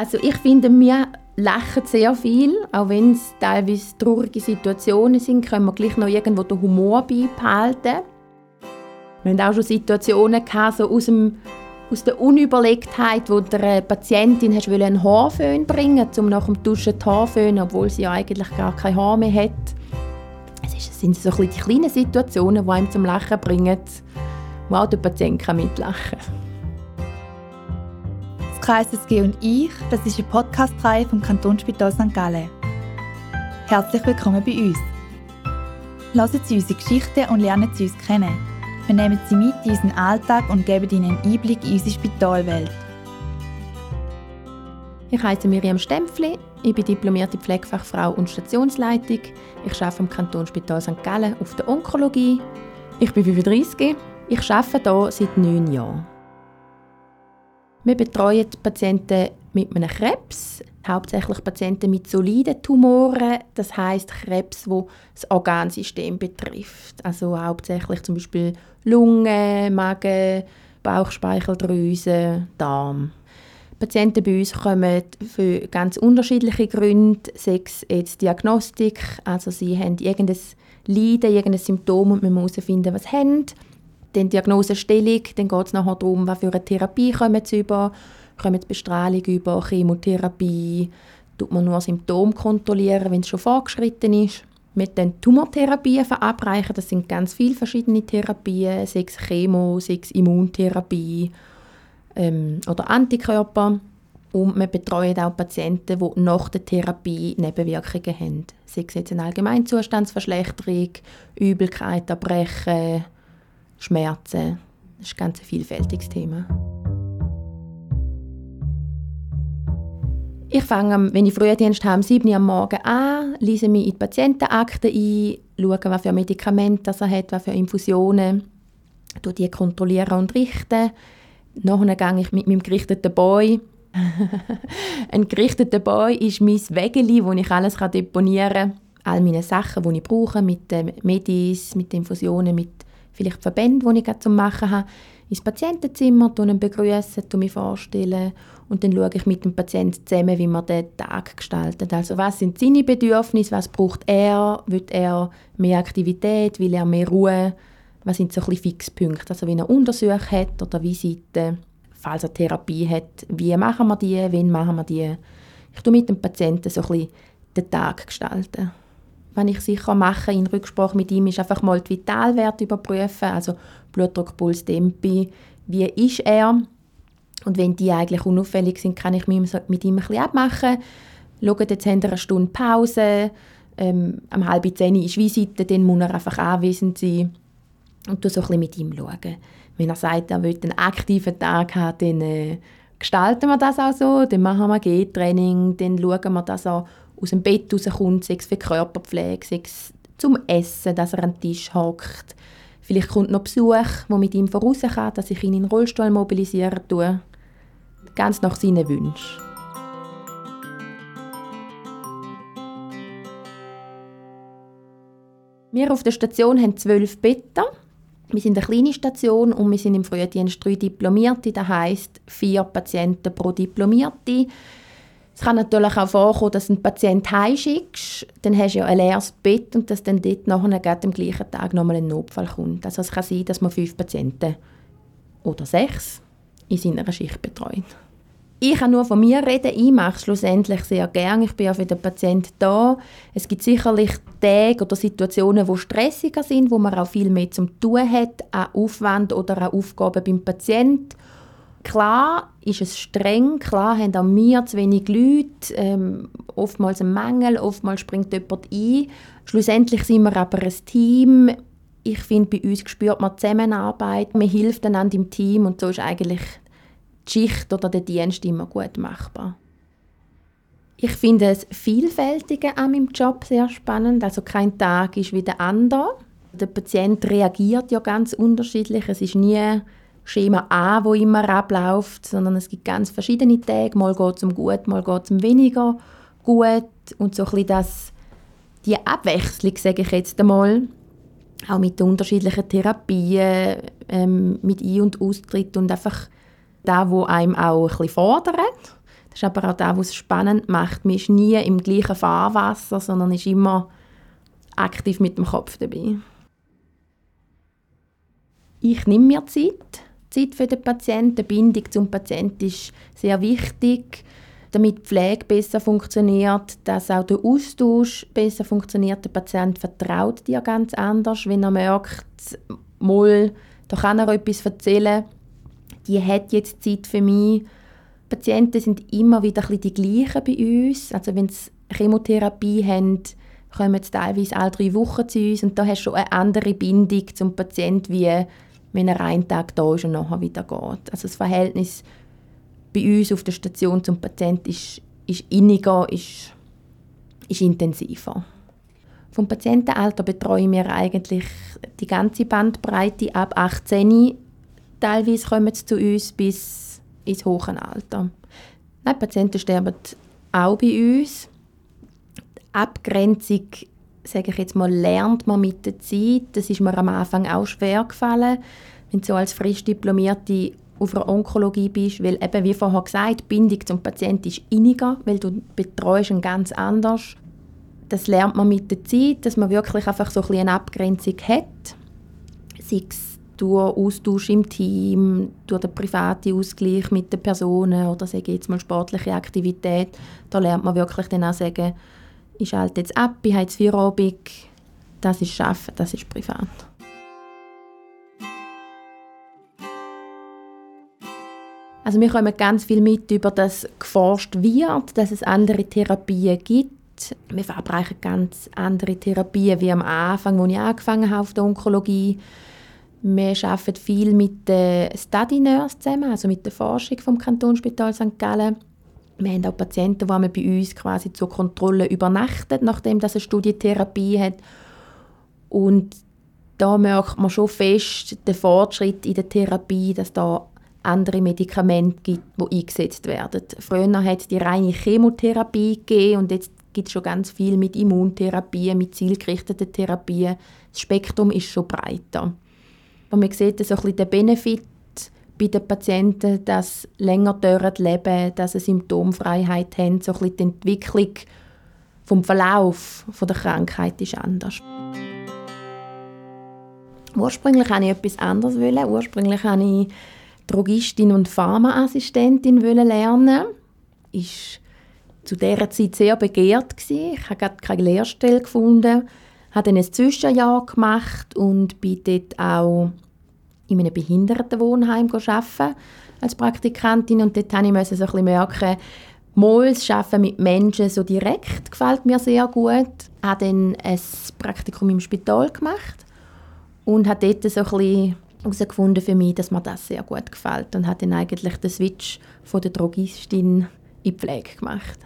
Also ich finde, wir lachen sehr viel, auch wenn es teilweise traurige Situationen sind, können wir gleich noch irgendwo den Humor beibehalten. Wir hatten auch schon Situationen gehabt, so aus, dem, aus der Unüberlegtheit, wo der Patientin hast einen Haarföhn bringen um nach dem Duschen die Haarföhn, obwohl sie ja eigentlich gar kein Haar mehr hat. Es sind so die kleinen Situationen, die einem zum Lachen bringen, wo auch der Patient mitlachen kann. Das KSSG und ich, das ist eine Podcast-Reihe vom Kantonsspital St. Gallen. Herzlich willkommen bei uns. Hören Sie unsere Geschichten und lernen Sie uns kennen. Wir nehmen Sie mit in unseren Alltag und geben Ihnen einen Einblick in unsere Spitalwelt. Ich heiße Miriam Stempfli, ich bin diplomierte Pflegefachfrau und Stationsleitung. Ich arbeite am Kantonsspital St. Gallen auf der Onkologie. Ich bin 35. Ich arbeite hier seit neun Jahren. Wir betreuen Patienten mit einem Krebs, hauptsächlich Patienten mit soliden Tumoren, das heißt Krebs, wo das Organsystem betrifft, also hauptsächlich zum Beispiel Lunge, Magen, Bauchspeicheldrüse, Darm. Patienten bei uns kommen für ganz unterschiedliche Gründe, sechs jetzt Diagnostik, also sie haben irgendein Leiden, irgendein Symptom und man muss herausfinden, was sie haben dann Diagnosestellung, dann geht es nachher darum, was für eine Therapie kommen sie über, kommen sie Bestrahlung über, Chemotherapie, tut man nur Symptome kontrollieren, wenn es schon vorgeschritten ist. Mit den Tumortherapien verabreichen, das sind ganz viele verschiedene Therapien, sechs Chemo, sechs Immuntherapie ähm, oder Antikörper. Und wir betreuen auch Patienten, die nach der Therapie Nebenwirkungen haben. Sei es jetzt eine Allgemeinzustandsverschlechterung, Übelkeit, Erbrechen, Schmerzen. Das ist ein ganz vielfältiges Thema. Ich fange, wenn ich Frühdienst habe, um 7 Uhr am Morgen an, lese mich in die Patientenakte ein, schaue, was für Medikamente er hat, was für Infusionen, kontrolliere die kontrollieren und richten. Nachher gehe ich mit meinem gerichteten Boy. ein gerichteter Boy ist mein Wägeli, wo ich alles deponieren kann. All meine Sachen, die ich brauche, mit den Medis, mit den Infusionen, mit vielleicht Verbände, die ich zum Machen habe, ins Patientenzimmer, ihn begrüßen, mich vorstellen und dann schaue ich mit dem Patienten zusammen, wie man den Tag gestaltet. Also was sind seine Bedürfnisse, was braucht er, will er mehr Aktivität, will er mehr Ruhe, was sind so ein Fixpunkte, also wenn er Untersuchungen hat oder Visiten, falls er Therapie hat, wie machen wir die, wann machen wir die. Ich tue mit dem Patienten so ein den Tag gestalten was ich sicher mache in Rücksprache mit ihm, ist einfach mal die Vitalwerte überprüfen, also Blutdruck, Puls, Tempi, wie ist er? Und wenn die eigentlich unauffällig sind, kann ich mit ihm ein bisschen abmachen. Schaut, jetzt haben wir eine Stunde Pause, ähm, um halb zehn ist Visite, dann muss er einfach anwesend sein und so ein bisschen mit ihm schauen. Wenn er sagt, er will einen aktiven Tag haben, dann äh, gestalten wir das auch so, dann machen wir G-Training, dann schauen wir das auch aus dem Bett rauskommt, sei es für Körperpflege, sei es zum Essen, dass er an den Tisch hockt. Vielleicht kommt noch Besuch, der mit ihm voraus kann, dass ich ihn in den Rollstuhl mobilisieren tue. Ganz nach seinen Wünschen. Wir auf der Station haben zwölf Betten. Wir sind eine kleine Station und wir sind im Frühdienst drei Diplomierte. Das heisst, vier Patienten pro Diplomierte. Es kann natürlich auch vorkommen, dass du einen Patienten heimschickst, dann hast du ja ein leeres Bett und dass dann dort nachher am gleichen Tag nochmal ein Notfall kommt. Also es kann sein, dass man fünf Patienten oder sechs in seiner Schicht betreut. Ich kann nur von mir reden, ich mache es schlussendlich sehr gerne. Ich bin ja für den Patienten da. Es gibt sicherlich Tage oder Situationen, die stressiger sind, wo man auch viel mehr zum tun hat, an Aufwand oder an Aufgaben beim Patienten. Klar ist es streng, klar haben auch wir zu wenig Leute, ähm, oftmals ein Mangel, oftmals springt jemand ein. Schlussendlich sind wir aber ein Team. Ich finde, bei uns spürt man Zusammenarbeit, man hilft einander im Team und so ist eigentlich die Schicht oder der Dienst immer gut machbar. Ich finde das Vielfältige an meinem Job sehr spannend. Also kein Tag ist wie der andere. Der Patient reagiert ja ganz unterschiedlich. Es ist nie Schema A, wo immer abläuft, sondern es gibt ganz verschiedene Tage. Mal geht es um gut, mal geht es um weniger gut. Und so ein das, die Abwechslung, sage ich jetzt einmal, auch mit unterschiedlichen Therapien, ähm, mit Ein- und Austritt und einfach da, wo einem auch ein bisschen fordert. Das ist aber auch das, was es spannend macht. Man ist nie im gleichen Fahrwasser, sondern ist immer aktiv mit dem Kopf dabei. Ich nehme mir Zeit, Zeit für den Patienten. Die Bindung zum Patienten ist sehr wichtig, damit die Pflege besser funktioniert, dass auch der Austausch besser funktioniert. Der Patient vertraut dir ganz anders, wenn er merkt, mal, da kann er etwas erzählen, die hat jetzt Zeit für mich. Patienten sind immer wieder ein die gleichen bei uns. Also wenn sie Chemotherapie haben, kommen sie teilweise alle drei Wochen zu uns und da hast du schon eine andere Bindung zum Patienten, wie wenn er einen Tag da ist und nachher wieder geht. Also das Verhältnis bei uns auf der Station zum Patienten ist, ist inniger, ist, ist intensiver. Vom Patientenalter betreuen wir eigentlich die ganze Bandbreite ab 18. Teilweise kommen sie zu uns bis ins hohe Alter. Nein, Patienten sterben auch bei uns. Die Abgrenzung, sage ich jetzt mal, lernt man mit der Zeit. Das ist mir am Anfang auch schwer gefallen, wenn du so als frisch Diplomierte auf einer Onkologie bist, weil eben, wie vorher gesagt, die Bindung zum Patienten ist inniger, weil du betreust ihn ganz anders. Das lernt man mit der Zeit, dass man wirklich einfach so ein eine Abgrenzung hat. Sei es durch Austausch im Team, durch den privaten Ausgleich mit den Personen oder sage jetzt mal sportliche Aktivität. Da lernt man wirklich dann auch sagen, ich schalte jetzt ab, ich habe jetzt Feierabend, das ist Arbeiten, das ist privat. Also wir kommen ganz viel mit über das geforscht wird, dass es andere Therapien gibt. Wir verabreichen ganz andere Therapien wie am Anfang, als ich angefangen habe auf der Onkologie. Wir arbeiten viel mit den Study Nurse zusammen, also mit der Forschung vom Kantonsspital St. Gallen. Wir haben auch Patienten, die bei uns quasi zur Kontrolle übernachten, nachdem das eine Studietherapie hat. Und da merkt man schon fest den Fortschritt in der Therapie, dass da andere Medikamente gibt, die eingesetzt werden. Früher hat es die reine Chemotherapie gegeben und jetzt gibt es schon ganz viel mit Immuntherapie, mit zielgerichteten Therapien. Das Spektrum ist schon breiter. Und man sieht so ein bisschen den Benefit bei den Patienten, dass sie länger leben dass sie Symptomfreiheit haben. So ein die Entwicklung vom Verlauf der Krankheit ist anders. Ursprünglich wollte ich etwas anderes. Ursprünglich wollte ich Drogistin und Pharmaassistentin lernen. Ist zu dieser Zeit sehr begehrt. Ich habe keine Lehrstelle gefunden, habe dann ein Zwischenjahr gemacht und bin dort auch in einem Behindertenwohnheim arbeiten als Praktikantin und dort musste ich so ein bisschen merken, mal das Arbeiten mit Menschen so direkt gefällt mir sehr gut. Ich habe dann ein Praktikum im Spital gemacht und habe dort so ein bisschen herausgefunden für mich, dass mir das sehr gut gefällt und habe dann eigentlich den Switch von der Drogistin in die Pflege gemacht.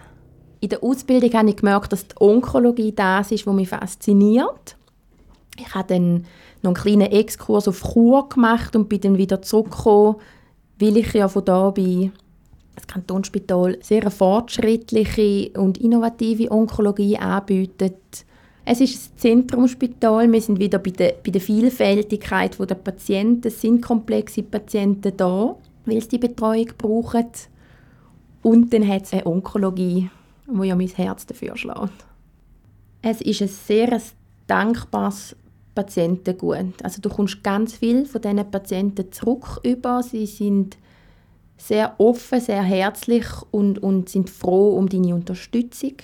In der Ausbildung habe ich gemerkt, dass die Onkologie das ist, was mich fasziniert. Ich habe dann noch einen kleinen Exkurs auf Chur gemacht und bin dann wieder zurückgekommen, weil ich ja von da bin das Kantonsspital sehr eine fortschrittliche und innovative Onkologie anbietet es ist ein Zentrumsspital. Wir sind wieder bei der, bei der Vielfältigkeit der Patienten. Es sind komplexe Patienten da, weil sie die Betreuung brauchen. Und dann hat es eine Onkologie, wo ja mein Herz dafür schlägt. Es ist ein sehr dankbares Patientengut. Also du kommst ganz viel von diesen Patienten zurück über. Sie sind sehr offen, sehr herzlich und, und sind froh um deine Unterstützung.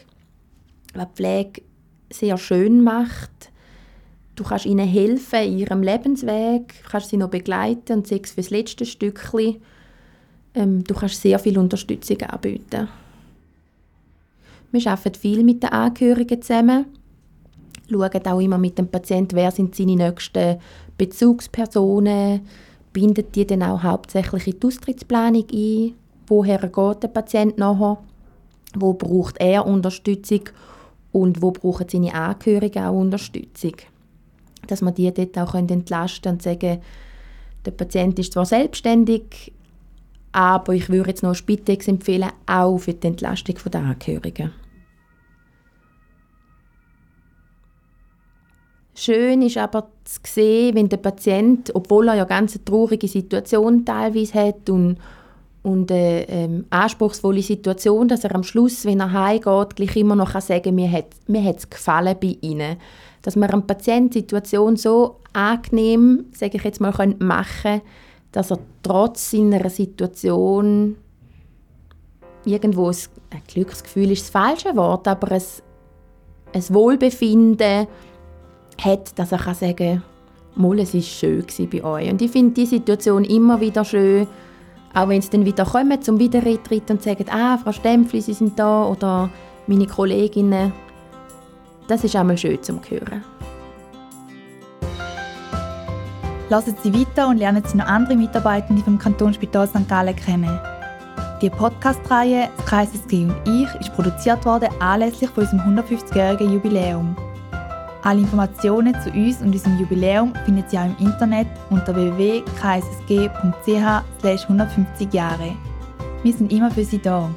Die Pflege sehr schön macht. Du kannst ihnen helfen in ihrem Lebensweg, kannst sie noch begleiten und sei es für das letzte Stückchen. Ähm, du kannst sehr viel Unterstützung anbieten. Wir arbeiten viel mit den Angehörigen zusammen, schauen auch immer mit dem Patienten, wer sind seine nächsten Bezugspersonen, bindet die dann auch hauptsächlich in die Austrittsplanung ein, woher geht der Patient nachher, wo braucht er Unterstützung und wo brauchen seine Angehörigen auch Unterstützung. Dass man die dort auch entlasten können und sagen, der Patient ist zwar selbstständig, aber ich würde jetzt noch Spitex empfehlen, auch für die Entlastung der Angehörigen. Schön ist aber zu sehen, wenn der Patient, obwohl er ja ganz eine traurige Situation teilweise hat und, und eine ähm, anspruchsvolle Situation, dass er am Schluss, wenn er heimgeht, gleich immer noch sagen kann, mir hat mir gefallen bei ihnen. Dass man einem Patienten Situation so angenehm, sage ich jetzt mal, machen können, dass er trotz seiner Situation irgendwo ein, ein Glücksgefühl ist das falsche Wort, aber ein, ein Wohlbefinden hat, dass er sagen kann, es war schön bei euch. Und ich finde die Situation immer wieder schön, auch wenn sie dann wieder kommen zum Wiedereintritt und sagen, ah, Frau Stempfli, Sie sind da oder meine Kolleginnen. Das ist einmal schön zum Hören. Lassen Sie weiter und lernen Sie noch andere Mitarbeitende vom Kantonsspital St. Gallen kennen. Die Podcast-Reihe «Das KSSG und ich» ist produziert worden anlässlich von unserem 150-jährigen Jubiläum. Alle Informationen zu uns und unserem Jubiläum finden Sie auch im Internet unter www.kssg.ch 150 Jahre. Wir sind immer für Sie da.